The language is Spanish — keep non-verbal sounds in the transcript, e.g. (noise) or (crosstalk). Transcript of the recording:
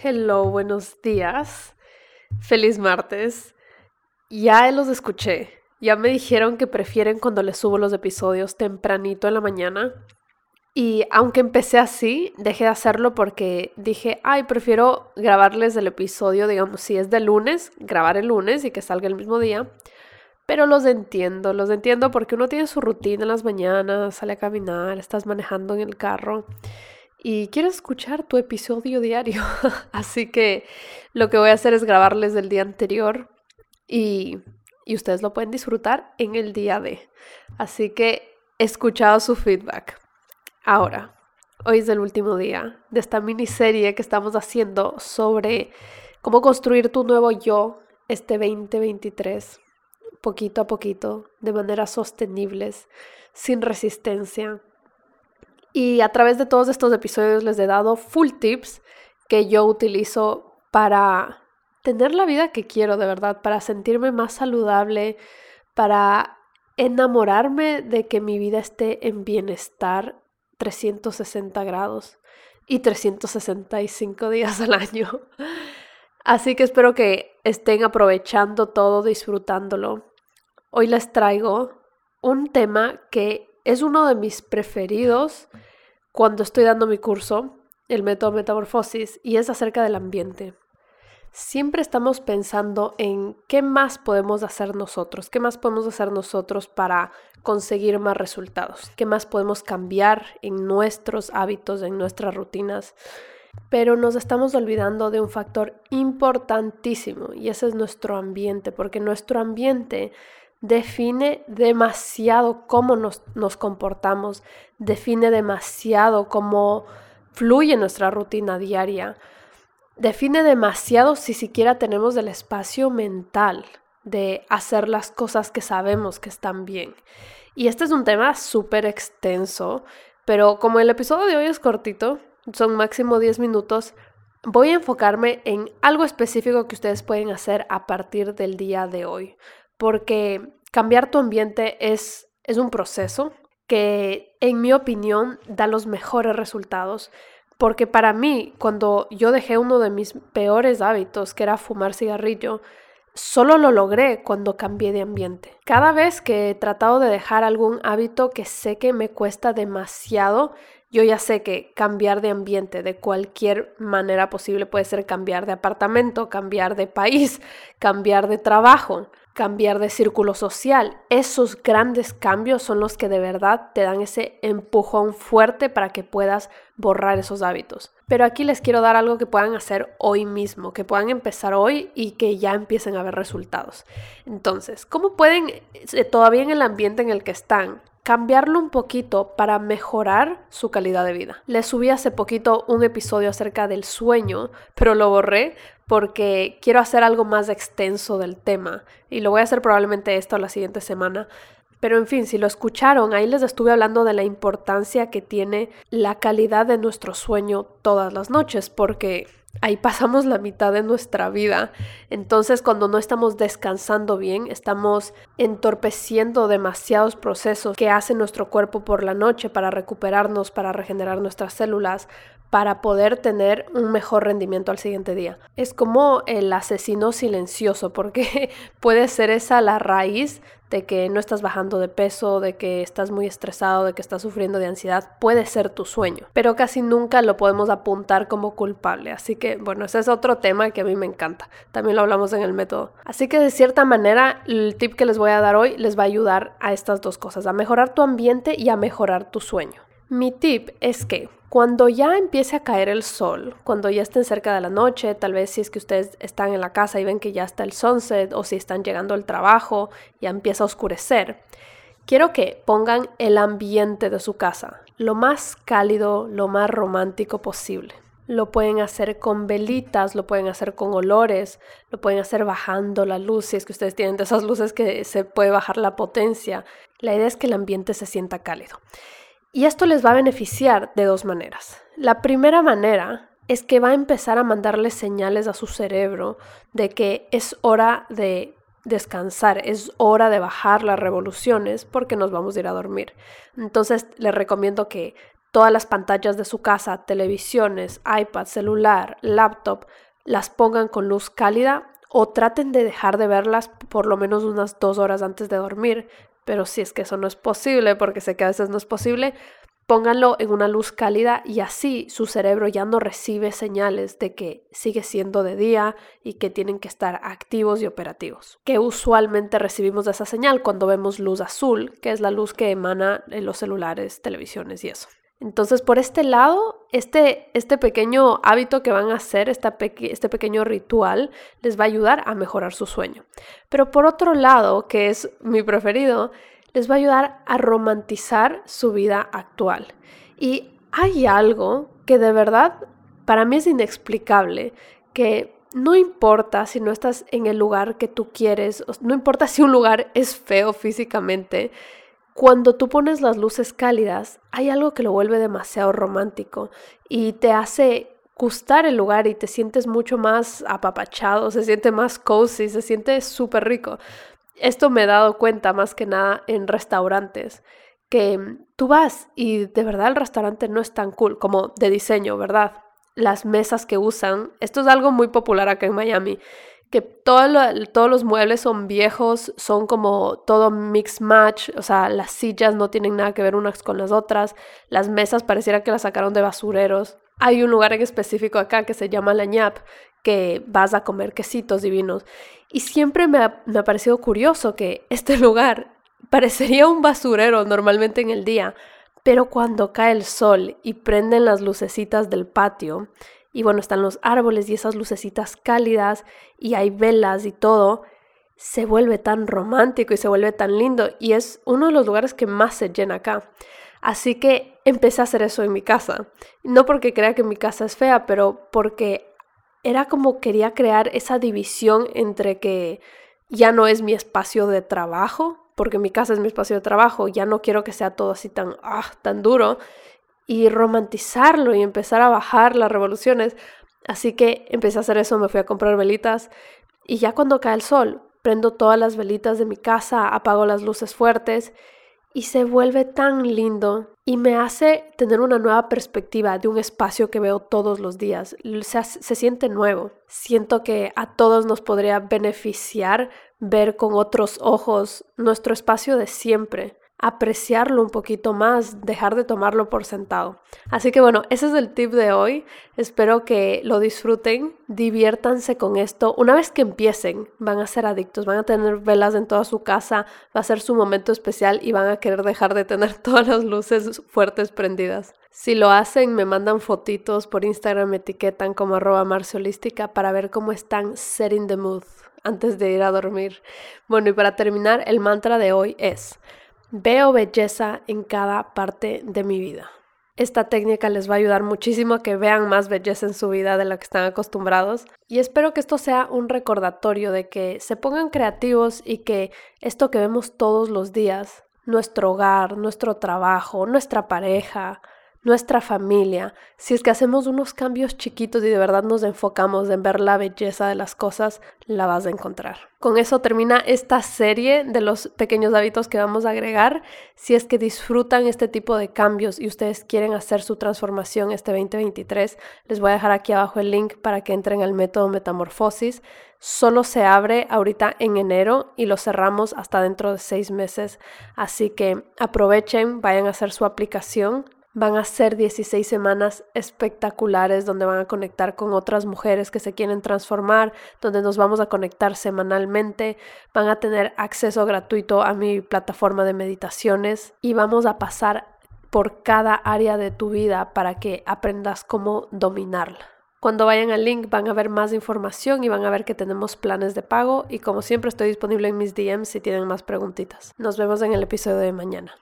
Hello, buenos días. Feliz martes. Ya los escuché. Ya me dijeron que prefieren cuando les subo los episodios tempranito en la mañana. Y aunque empecé así, dejé de hacerlo porque dije, ay, prefiero grabarles el episodio, digamos, si es de lunes, grabar el lunes y que salga el mismo día. Pero los entiendo, los entiendo porque uno tiene su rutina en las mañanas, sale a caminar, estás manejando en el carro y quiero escuchar tu episodio diario. (laughs) Así que lo que voy a hacer es grabarles del día anterior y, y ustedes lo pueden disfrutar en el día de. Así que he escuchado su feedback. Ahora, hoy es el último día de esta miniserie que estamos haciendo sobre cómo construir tu nuevo yo este 2023, poquito a poquito, de maneras sostenibles, sin resistencia, y a través de todos estos episodios les he dado full tips que yo utilizo para tener la vida que quiero de verdad, para sentirme más saludable, para enamorarme de que mi vida esté en bienestar 360 grados y 365 días al año. Así que espero que estén aprovechando todo, disfrutándolo. Hoy les traigo un tema que es uno de mis preferidos cuando estoy dando mi curso, el método Metamorfosis, y es acerca del ambiente. Siempre estamos pensando en qué más podemos hacer nosotros, qué más podemos hacer nosotros para conseguir más resultados, qué más podemos cambiar en nuestros hábitos, en nuestras rutinas. Pero nos estamos olvidando de un factor importantísimo y ese es nuestro ambiente, porque nuestro ambiente define demasiado cómo nos, comportamos, define demasiado cómo fluye nuestra rutina diaria, define demasiado si siquiera tenemos el espacio mental de hacer las cosas que sabemos que están bien. Y este es un tema súper extenso, pero como el episodio de hoy es cortito, son máximo 10 minutos, voy a enfocarme en algo específico que ustedes pueden hacer a partir del día de hoy porque cambiar tu ambiente es, es un proceso que, en mi opinión, da los mejores resultados. Porque para mí, cuando yo dejé uno de mis peores hábitos, que era fumar cigarrillo, solo lo logré cuando cambié de ambiente. Cada vez que he tratado de dejar algún hábito que sé que me cuesta demasiado, yo ya sé que cambiar de ambiente de cualquier manera posible puede ser cambiar de apartamento, cambiar de país, (laughs) cambiar de trabajo cambiar de círculo social. Esos grandes cambios son los que de verdad te dan ese empujón fuerte para que puedas borrar esos hábitos. Pero aquí les quiero dar algo que puedan hacer hoy mismo, que puedan empezar hoy y que ya empiecen a ver resultados. Entonces, ¿cómo pueden, eh, todavía en el ambiente en el que están, cambiarlo un poquito para mejorar su calidad de vida. Les subí hace poquito un episodio acerca del sueño, pero lo borré porque quiero hacer algo más extenso del tema y lo voy a hacer probablemente esto la siguiente semana. Pero en fin, si lo escucharon, ahí les estuve hablando de la importancia que tiene la calidad de nuestro sueño todas las noches, porque ahí pasamos la mitad de nuestra vida. Entonces, cuando no estamos descansando bien, estamos entorpeciendo demasiados procesos que hace nuestro cuerpo por la noche para recuperarnos, para regenerar nuestras células, para poder tener un mejor rendimiento al siguiente día. Es como el asesino silencioso, porque (laughs) puede ser esa la raíz de que no estás bajando de peso, de que estás muy estresado, de que estás sufriendo de ansiedad, puede ser tu sueño, pero casi nunca lo podemos apuntar como culpable. Así que, bueno, ese es otro tema que a mí me encanta. También lo hablamos en el método. Así que de cierta manera, el tip que les voy a dar hoy les va a ayudar a estas dos cosas, a mejorar tu ambiente y a mejorar tu sueño. Mi tip es que cuando ya empiece a caer el sol, cuando ya estén cerca de la noche, tal vez si es que ustedes están en la casa y ven que ya está el sunset o si están llegando al trabajo, ya empieza a oscurecer, quiero que pongan el ambiente de su casa lo más cálido, lo más romántico posible. Lo pueden hacer con velitas, lo pueden hacer con olores, lo pueden hacer bajando la luz, si es que ustedes tienen de esas luces que se puede bajar la potencia. La idea es que el ambiente se sienta cálido. Y esto les va a beneficiar de dos maneras. La primera manera es que va a empezar a mandarle señales a su cerebro de que es hora de descansar, es hora de bajar las revoluciones porque nos vamos a ir a dormir. Entonces les recomiendo que todas las pantallas de su casa, televisiones, iPad, celular, laptop, las pongan con luz cálida o traten de dejar de verlas por lo menos unas dos horas antes de dormir. Pero si es que eso no es posible, porque sé que a veces no es posible, pónganlo en una luz cálida y así su cerebro ya no recibe señales de que sigue siendo de día y que tienen que estar activos y operativos. Que usualmente recibimos esa señal cuando vemos luz azul, que es la luz que emana en los celulares, televisiones y eso. Entonces, por este lado, este, este pequeño hábito que van a hacer, este pequeño ritual, les va a ayudar a mejorar su sueño. Pero por otro lado, que es mi preferido, les va a ayudar a romantizar su vida actual. Y hay algo que de verdad para mí es inexplicable, que no importa si no estás en el lugar que tú quieres, no importa si un lugar es feo físicamente, cuando tú pones las luces cálidas, hay algo que lo vuelve demasiado romántico y te hace gustar el lugar y te sientes mucho más apapachado, se siente más cozy, se siente súper rico. Esto me he dado cuenta más que nada en restaurantes, que tú vas y de verdad el restaurante no es tan cool como de diseño, ¿verdad? Las mesas que usan, esto es algo muy popular acá en Miami que todos los muebles son viejos, son como todo mix match, o sea, las sillas no tienen nada que ver unas con las otras, las mesas pareciera que las sacaron de basureros. Hay un lugar en específico acá que se llama La ñap, que vas a comer quesitos divinos. Y siempre me ha, me ha parecido curioso que este (laughs) lugar parecería un basurero normalmente en el día, pero cuando cae el sol y prenden las lucecitas del patio, y bueno, están los árboles y esas lucecitas cálidas y hay velas y todo, se vuelve tan romántico y se vuelve tan lindo y es uno de los lugares que más se llena acá. Así que empecé a hacer eso en mi casa. No porque crea que mi casa es fea, pero porque era como quería crear esa división entre que ya no es mi espacio de trabajo, porque mi casa es mi espacio de trabajo, ya no quiero que sea todo así tan, ah, tan duro, y romantizarlo y empezar a bajar las revoluciones. Así que empecé a hacer eso, me fui a comprar velitas y ya cuando cae el sol, prendo todas las velitas de mi casa, apago las luces fuertes y se vuelve tan lindo y me hace tener una nueva perspectiva de un espacio que veo todos los días. Se, se, siente nuevo. Siento que a todos nos podría beneficiar ver con otros ojos nuestro espacio de siempre apreciarlo un poquito más, dejar de tomarlo por sentado. Así que bueno, ese es el tip de hoy. Espero que lo disfruten, diviértanse con esto. Una vez que empiecen, van a ser adictos, van a tener velas en toda su casa, va a ser su momento especial y van a querer dejar de tener (laughs) todas las luces fuertes prendidas. Si lo hacen, me mandan fotitos por Instagram, me etiquetan como arroba marciolística para ver cómo están setting the mood antes de ir a dormir. Bueno, y para terminar, el mantra de hoy es Veo belleza en cada parte de mi vida. Esta técnica les va a ayudar muchísimo a que vean más belleza en su vida de lo que están acostumbrados y espero que esto sea un recordatorio de que se pongan creativos y que esto que vemos todos los días, nuestro hogar, nuestro trabajo, nuestra pareja, nuestra familia, si es que hacemos unos cambios chiquitos y de verdad nos enfocamos en ver la belleza de las cosas, la vas a encontrar. Con eso termina esta serie de los pequeños hábitos que vamos a agregar. Si es que disfrutan este tipo de cambios y ustedes quieren hacer su transformación este 2023, les voy a dejar aquí abajo el link para que entren al método Metamorfosis. Solo se abre ahorita en enero y lo cerramos hasta dentro de seis meses. Así que aprovechen, vayan a hacer su aplicación Van a ser 16 semanas espectaculares donde van a conectar con otras mujeres que se quieren transformar, donde nos vamos a conectar semanalmente, van a tener acceso gratuito a mi plataforma de meditaciones y vamos a pasar por cada área de tu vida para que aprendas cómo dominarla. Cuando vayan al link van a ver más información y van a ver que tenemos planes de pago y como siempre estoy disponible en mis DMs si tienen más preguntitas. Nos vemos en el episodio de mañana.